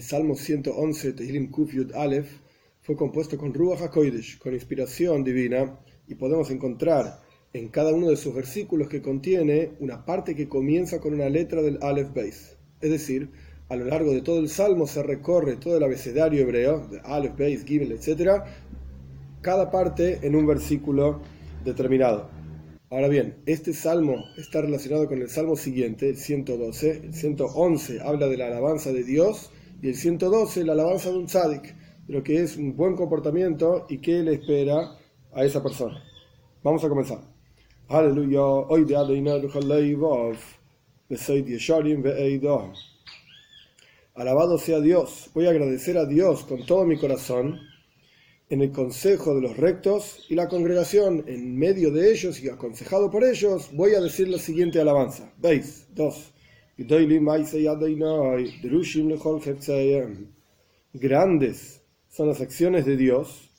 El Salmo 111, Tehillim Kuf Yud Aleph, fue compuesto con Ruach HaKodesh, con inspiración divina, y podemos encontrar en cada uno de sus versículos que contiene una parte que comienza con una letra del Aleph Beis. Es decir, a lo largo de todo el Salmo se recorre todo el abecedario hebreo, de Aleph, Beis, Gimel, etc., cada parte en un versículo determinado. Ahora bien, este salmo está relacionado con el salmo siguiente, el 112. El 111 habla de la alabanza de Dios y el 112 la alabanza de un tzadik, de lo que es un buen comportamiento y qué le espera a esa persona. Vamos a comenzar. Aleluya. Hoy de Alabado sea Dios. Voy a agradecer a Dios con todo mi corazón en el consejo de los rectos y la congregación en medio de ellos y aconsejado por ellos, voy a decir la siguiente alabanza. Veis, dos. Grandes son las acciones de Dios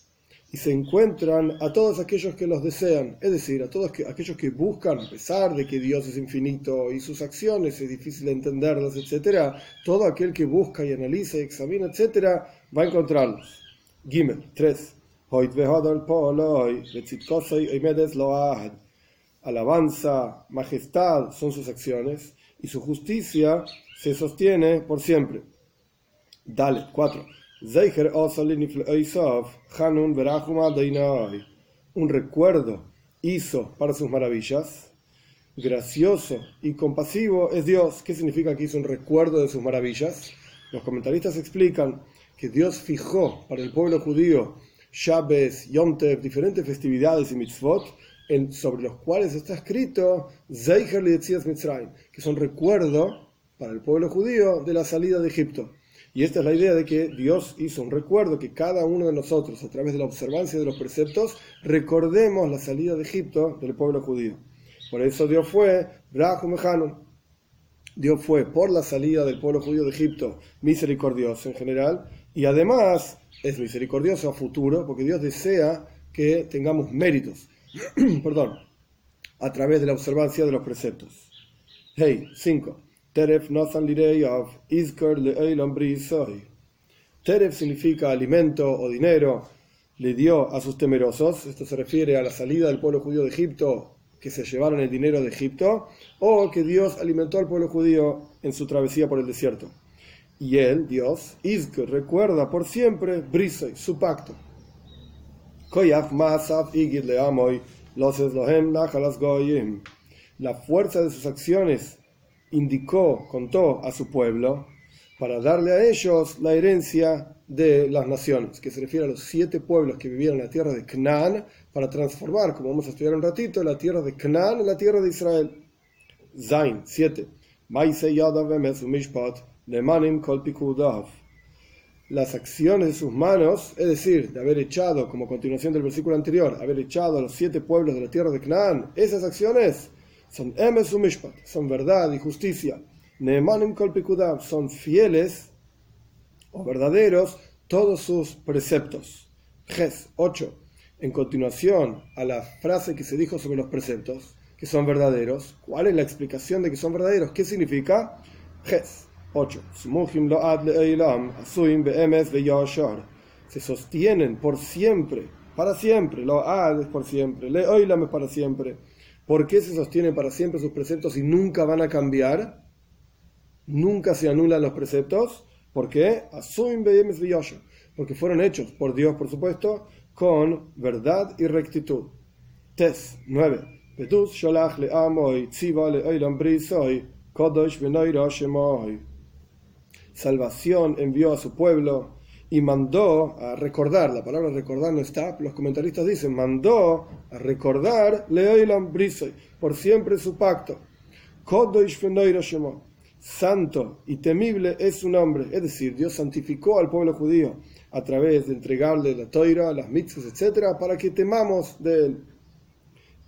y se encuentran a todos aquellos que los desean, es decir, a todos aquellos que buscan, a pesar de que Dios es infinito y sus acciones es difícil de entenderlas, etc., todo aquel que busca y analiza y examina, etc., va a encontrarlos. Gimel 3. Alabanza, majestad son sus acciones y su justicia se sostiene por siempre. Dale 4. Un recuerdo hizo para sus maravillas. Gracioso y compasivo es Dios. ¿Qué significa que hizo un recuerdo de sus maravillas? Los comentaristas explican que Dios fijó para el pueblo judío Shabbos, Yom diferentes festividades y mitzvot, sobre los cuales está escrito Zeicher Mitzrayim, que son recuerdo para el pueblo judío de la salida de Egipto. Y esta es la idea de que Dios hizo un recuerdo que cada uno de nosotros, a través de la observancia de los preceptos, recordemos la salida de Egipto del pueblo judío. Por eso Dios fue Rahum Dios fue por la salida del pueblo judío de Egipto misericordioso en general y además es misericordioso a futuro porque Dios desea que tengamos méritos, perdón, a través de la observancia de los preceptos. Hey, 5. Teref Teref significa alimento o dinero, le dio a sus temerosos, esto se refiere a la salida del pueblo judío de Egipto, que se llevaron el dinero de Egipto, o que Dios alimentó al pueblo judío en su travesía por el desierto. Y él, Dios, Izker, recuerda por siempre Brisay, su pacto. La fuerza de sus acciones indicó, contó a su pueblo para darle a ellos la herencia de las naciones, que se refiere a los siete pueblos que vivían en la tierra de Canaán, para transformar, como vamos a estudiar un ratito, la tierra de Canaán en la tierra de Israel. Zain 7. Las acciones de sus manos, es decir, de haber echado, como continuación del versículo anterior, haber echado a los siete pueblos de la tierra de Canaán, esas acciones son emes son verdad y justicia. Neemanim kolpikudav, son fieles o verdaderos todos sus preceptos. Ges 8. En continuación a la frase que se dijo sobre los preceptos, que son verdaderos, ¿cuál es la explicación de que son verdaderos? ¿Qué significa? Ges 8. Se sostienen por siempre, para siempre. Lo ad es por siempre. Le oilam es para siempre. ¿Por qué se sostienen para siempre sus preceptos y nunca van a cambiar? Nunca se anulan los preceptos. ¿Por qué? Porque fueron hechos por Dios, por supuesto, con verdad y rectitud. Tes 9. Salvación envió a su pueblo y mandó a recordar, la palabra recordar no está, los comentaristas dicen, mandó a recordar Leoilam Brisoi, por siempre su pacto. Santo y temible es su nombre, es decir, Dios santificó al pueblo judío a través de entregarle la toira, las mitzvahs, etc., para que temamos de él.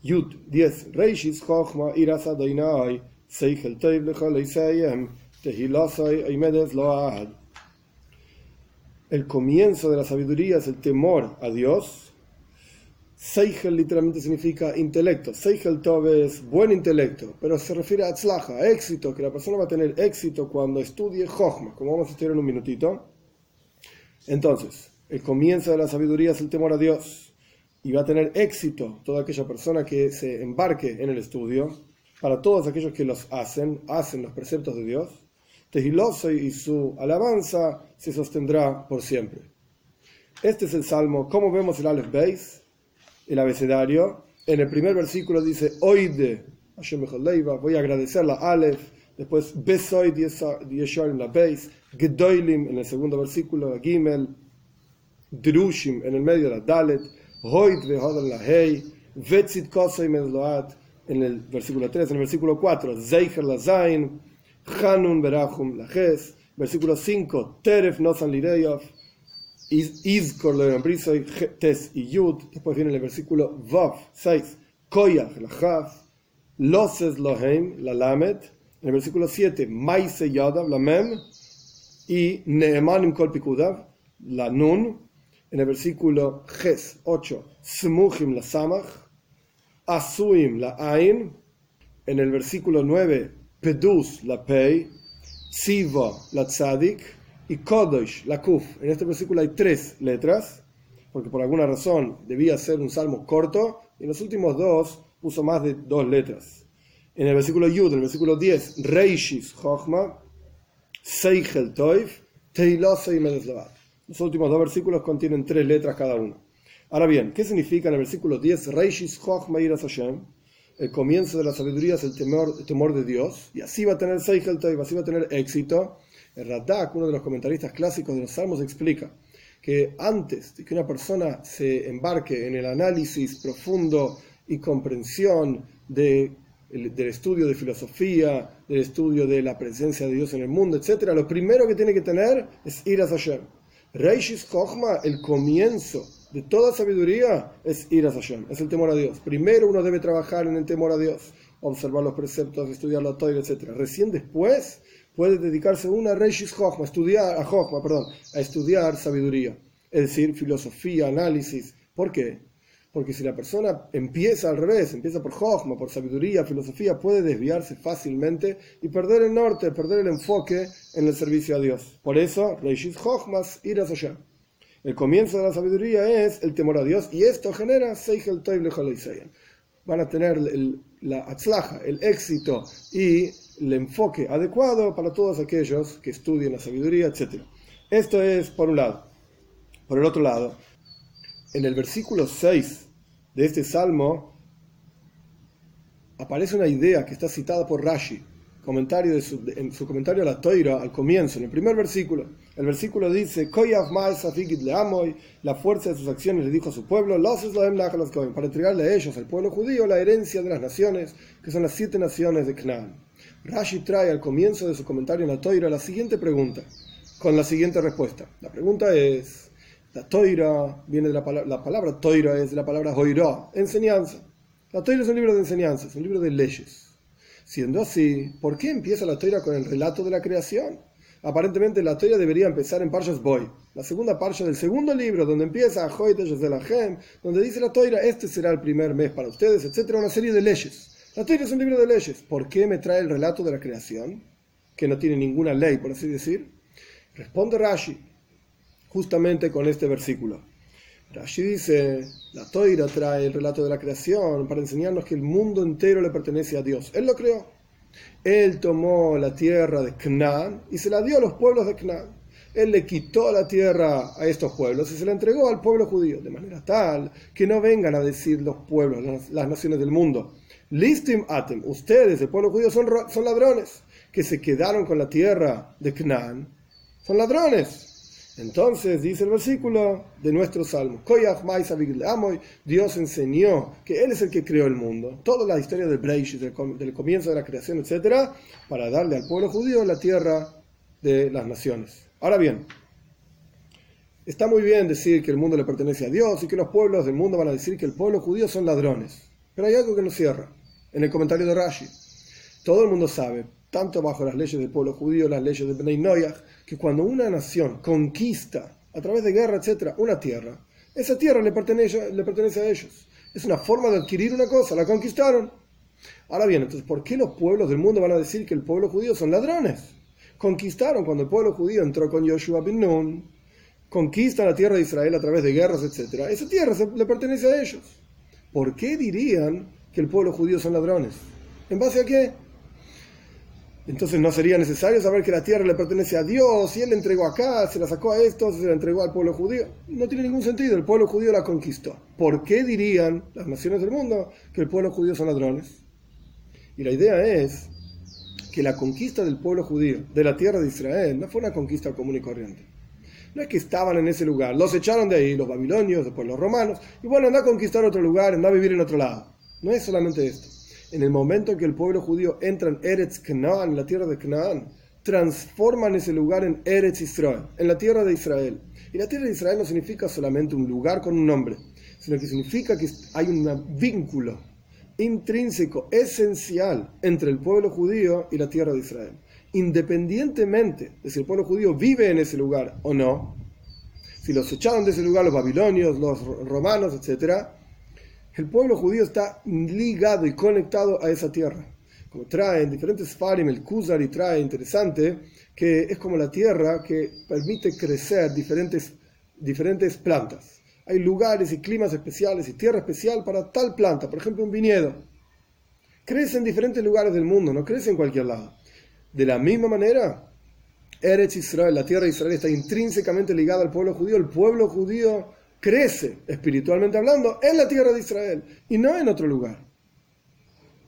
Yud 10. El comienzo de la sabiduría es el temor a Dios, Seichel literalmente significa intelecto. Seichel Tov es buen intelecto, pero se refiere a tzlaja, éxito, que la persona va a tener éxito cuando estudie Jochma, como vamos a estudiar en un minutito. Entonces, el comienzo de la sabiduría es el temor a Dios. Y va a tener éxito toda aquella persona que se embarque en el estudio. Para todos aquellos que los hacen, hacen los preceptos de Dios. Y su alabanza se sostendrá por siempre. Este es el salmo. ¿Cómo vemos el Aleph Beis? El abecedario. En el primer versículo dice: Oide, voy a agradecer la Aleph. Después, Besoid en la Beis. Gedoilim en el segundo versículo, Gimel. Drushim en el medio la Dalet. Hoid vehodar la Hei. Vetzit Kosei Mezloat en el versículo 3. En el versículo 4, Zeicher la Zain. Hanun Berachum Lajes, versículo 5, Teref Nosan Lireyov, Izkor Leonbrisoy, Tes y Yud, después viene el versículo Vav 6, Koyach Lachaf, Loses Lohem, la Lamed, en el versículo 7, Maise Yadav, la Mem, y Neemanim Kol Pikudav, la Nun, en el versículo Ges 8, Smuchim la Samach, Asuim la Ain, en el versículo 9, Pedus, la Pei, Siva, la Tzadik, y Kodosh, la Kuf. En este versículo hay tres letras, porque por alguna razón debía ser un salmo corto, y en los últimos dos puso más de dos letras. En el versículo Yud, en el versículo 10, Reishis, Chochma, Seichel, Toif, Teilose y Los últimos dos versículos contienen tres letras cada uno. Ahora bien, ¿qué significa en el versículo 10 Reishis, Chochma, Iras Hashem? El comienzo de la sabiduría es el temor, temor de Dios, y así va a tener Seichel y así va a tener éxito. El Radak, uno de los comentaristas clásicos de los Salmos, explica que antes de que una persona se embarque en el análisis profundo y comprensión de, del estudio de filosofía, del estudio de la presencia de Dios en el mundo, etc., lo primero que tiene que tener es ir a Hashem. Reishis Kochma, el comienzo de toda sabiduría es ir a Hashem, es el temor a Dios. Primero uno debe trabajar en el temor a Dios, observar los preceptos, estudiar la Torah, etc. Recién después puede dedicarse una Reishis Chochma, estudiar, a Chochma, perdón, a estudiar sabiduría, es decir, filosofía, análisis. ¿Por qué? Porque si la persona empieza al revés, empieza por Jochma, por sabiduría, filosofía, puede desviarse fácilmente y perder el norte, perder el enfoque en el servicio a Dios. Por eso, Reishis Chochmas, ir a Hashem. El comienzo de la sabiduría es el temor a Dios y esto genera Seichel Toiv Van a tener la atzlaja, el éxito y el enfoque adecuado para todos aquellos que estudien la sabiduría, etc. Esto es por un lado. Por el otro lado, en el versículo 6 de este salmo aparece una idea que está citada por Rashi comentario en su comentario a la Toira, al comienzo, en el primer versículo. El versículo dice, la fuerza de sus acciones le dijo a su pueblo, para entregarle a ellos, al pueblo judío, la herencia de las naciones, que son las siete naciones de Canaán. Rashi trae al comienzo de su comentario en la Toira la siguiente pregunta, con la siguiente respuesta. La pregunta es, la Toira viene de la palabra, la Toira es de la palabra Hoirá, enseñanza. La Toira es un libro de enseñanza, es un libro de leyes. Siendo así, ¿por qué empieza la Toira con el relato de la creación? Aparentemente la Toira debería empezar en Parshas Boy, la segunda parsha del segundo libro, donde empieza a Gem, donde dice la Toira, este será el primer mes para ustedes, etcétera, una serie de leyes. La Toira es un libro de leyes. ¿Por qué me trae el relato de la creación? Que no tiene ninguna ley, por así decir. Responde Rashi, justamente con este versículo. Rashi dice, la Toira trae el relato de la creación para enseñarnos que el mundo entero le pertenece a Dios. Él lo creó. Él tomó la tierra de Canaán y se la dio a los pueblos de Canaán. Él le quitó la tierra a estos pueblos y se la entregó al pueblo judío, de manera tal que no vengan a decir los pueblos, las, naciones del mundo. Listim atem, ustedes, el pueblo judío, son, ladrones que se quedaron con la tierra de Canaán. Son ladrones. Entonces dice el versículo de nuestro salmo, Dios enseñó que Él es el que creó el mundo, toda la historia del Breish, del, comienzo de la creación, etc., para darle al pueblo judío la tierra de las naciones. Ahora bien, está muy bien decir que el mundo le pertenece a Dios y que los pueblos del mundo van a decir que el pueblo judío son ladrones, pero hay algo que nos cierra, en el comentario de Rashi. Todo el mundo sabe, tanto bajo las leyes del pueblo judío, las leyes de Bnei Noyach, que cuando una nación conquista a través de guerra, etcétera, una tierra, esa tierra le pertenece, le pertenece a ellos. Es una forma de adquirir una cosa, la conquistaron. Ahora bien, entonces, ¿por qué los pueblos del mundo van a decir que el pueblo judío son ladrones? Conquistaron cuando el pueblo judío entró con Joshua bin Nun, conquistan la tierra de Israel a través de guerras, etc. Esa tierra le pertenece a ellos. ¿Por qué dirían que el pueblo judío son ladrones? ¿En base a qué? Entonces no sería necesario saber que la tierra le pertenece a Dios y Él la entregó acá, se la sacó a estos, se la entregó al pueblo judío. No tiene ningún sentido, el pueblo judío la conquistó. ¿Por qué dirían las naciones del mundo que el pueblo judío son ladrones? Y la idea es que la conquista del pueblo judío de la tierra de Israel no fue una conquista común y corriente. No es que estaban en ese lugar, los echaron de ahí, los babilonios, después los romanos, y bueno, anda a conquistar otro lugar, anda a vivir en otro lado. No es solamente esto en el momento en que el pueblo judío entra en Eretz Canaan, la tierra de Canaán, transforman ese lugar en Eretz Israel, en la tierra de Israel. Y la tierra de Israel no significa solamente un lugar con un nombre, sino que significa que hay un vínculo intrínseco, esencial entre el pueblo judío y la tierra de Israel. Independientemente de si el pueblo judío vive en ese lugar o no, si los echaron de ese lugar los babilonios, los romanos, etcétera, el pueblo judío está ligado y conectado a esa tierra. Como trae en diferentes farim, el Kuzari trae interesante, que es como la tierra que permite crecer diferentes, diferentes plantas. Hay lugares y climas especiales y tierra especial para tal planta, por ejemplo un viñedo. Crece en diferentes lugares del mundo, no crece en cualquier lado. De la misma manera, Eretz Israel, la tierra de Israel, está intrínsecamente ligada al pueblo judío. El pueblo judío crece, espiritualmente hablando, en la tierra de Israel y no en otro lugar.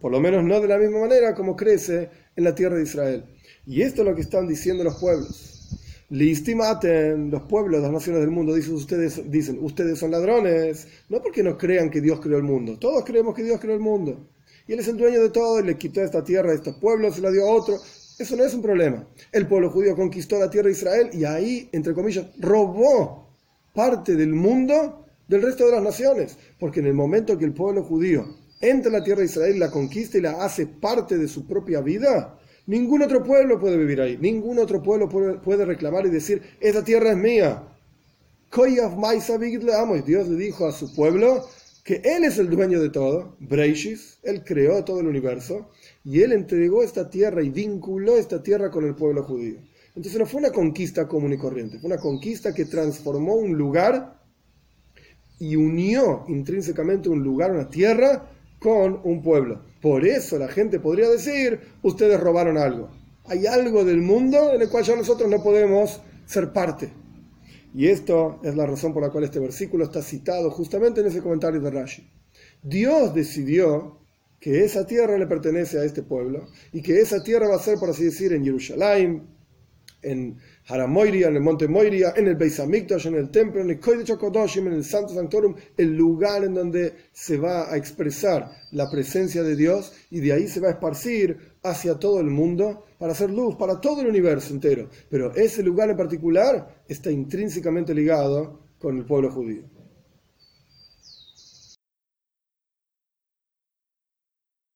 Por lo menos no de la misma manera como crece en la tierra de Israel. Y esto es lo que están diciendo los pueblos. Listimaten, los pueblos, las naciones del mundo, dicen ustedes, dicen, ustedes son ladrones, no porque no crean que Dios creó el mundo, todos creemos que Dios creó el mundo. Y Él es el dueño de todo y le quitó esta tierra a estos pueblos, se la dio a otro. Eso no es un problema. El pueblo judío conquistó la tierra de Israel y ahí, entre comillas, robó parte del mundo del resto de las naciones, porque en el momento que el pueblo judío entra en la tierra de Israel, la conquista y la hace parte de su propia vida, ningún otro pueblo puede vivir ahí, ningún otro pueblo puede, reclamar y decir, esa tierra es mía. Dios le dijo a su pueblo que Él es el dueño de todo, Breishis, Él creó todo el universo, y Él entregó esta tierra y vinculó esta tierra con el pueblo judío. Entonces no fue una conquista común y corriente, fue una conquista que transformó un lugar y unió intrínsecamente un lugar, una tierra, con un pueblo. Por eso la gente podría decir, ustedes robaron algo. Hay algo del mundo en el cual ya nosotros no podemos ser parte. Y esto es la razón por la cual este versículo está citado justamente en ese comentario de Rashi. Dios decidió que esa tierra le pertenece a este pueblo y que esa tierra va a ser, por así decir, en Jerusalén, en Haramoiria, en el monte Moiria, en el Beis Hamikdash, en el templo, en el Kodesh en el Santo Sanctorum, el lugar en donde se va a expresar la presencia de Dios y de ahí se va a esparcir hacia todo el mundo para hacer luz para todo el universo entero. Pero ese lugar en particular está intrínsecamente ligado con el pueblo judío.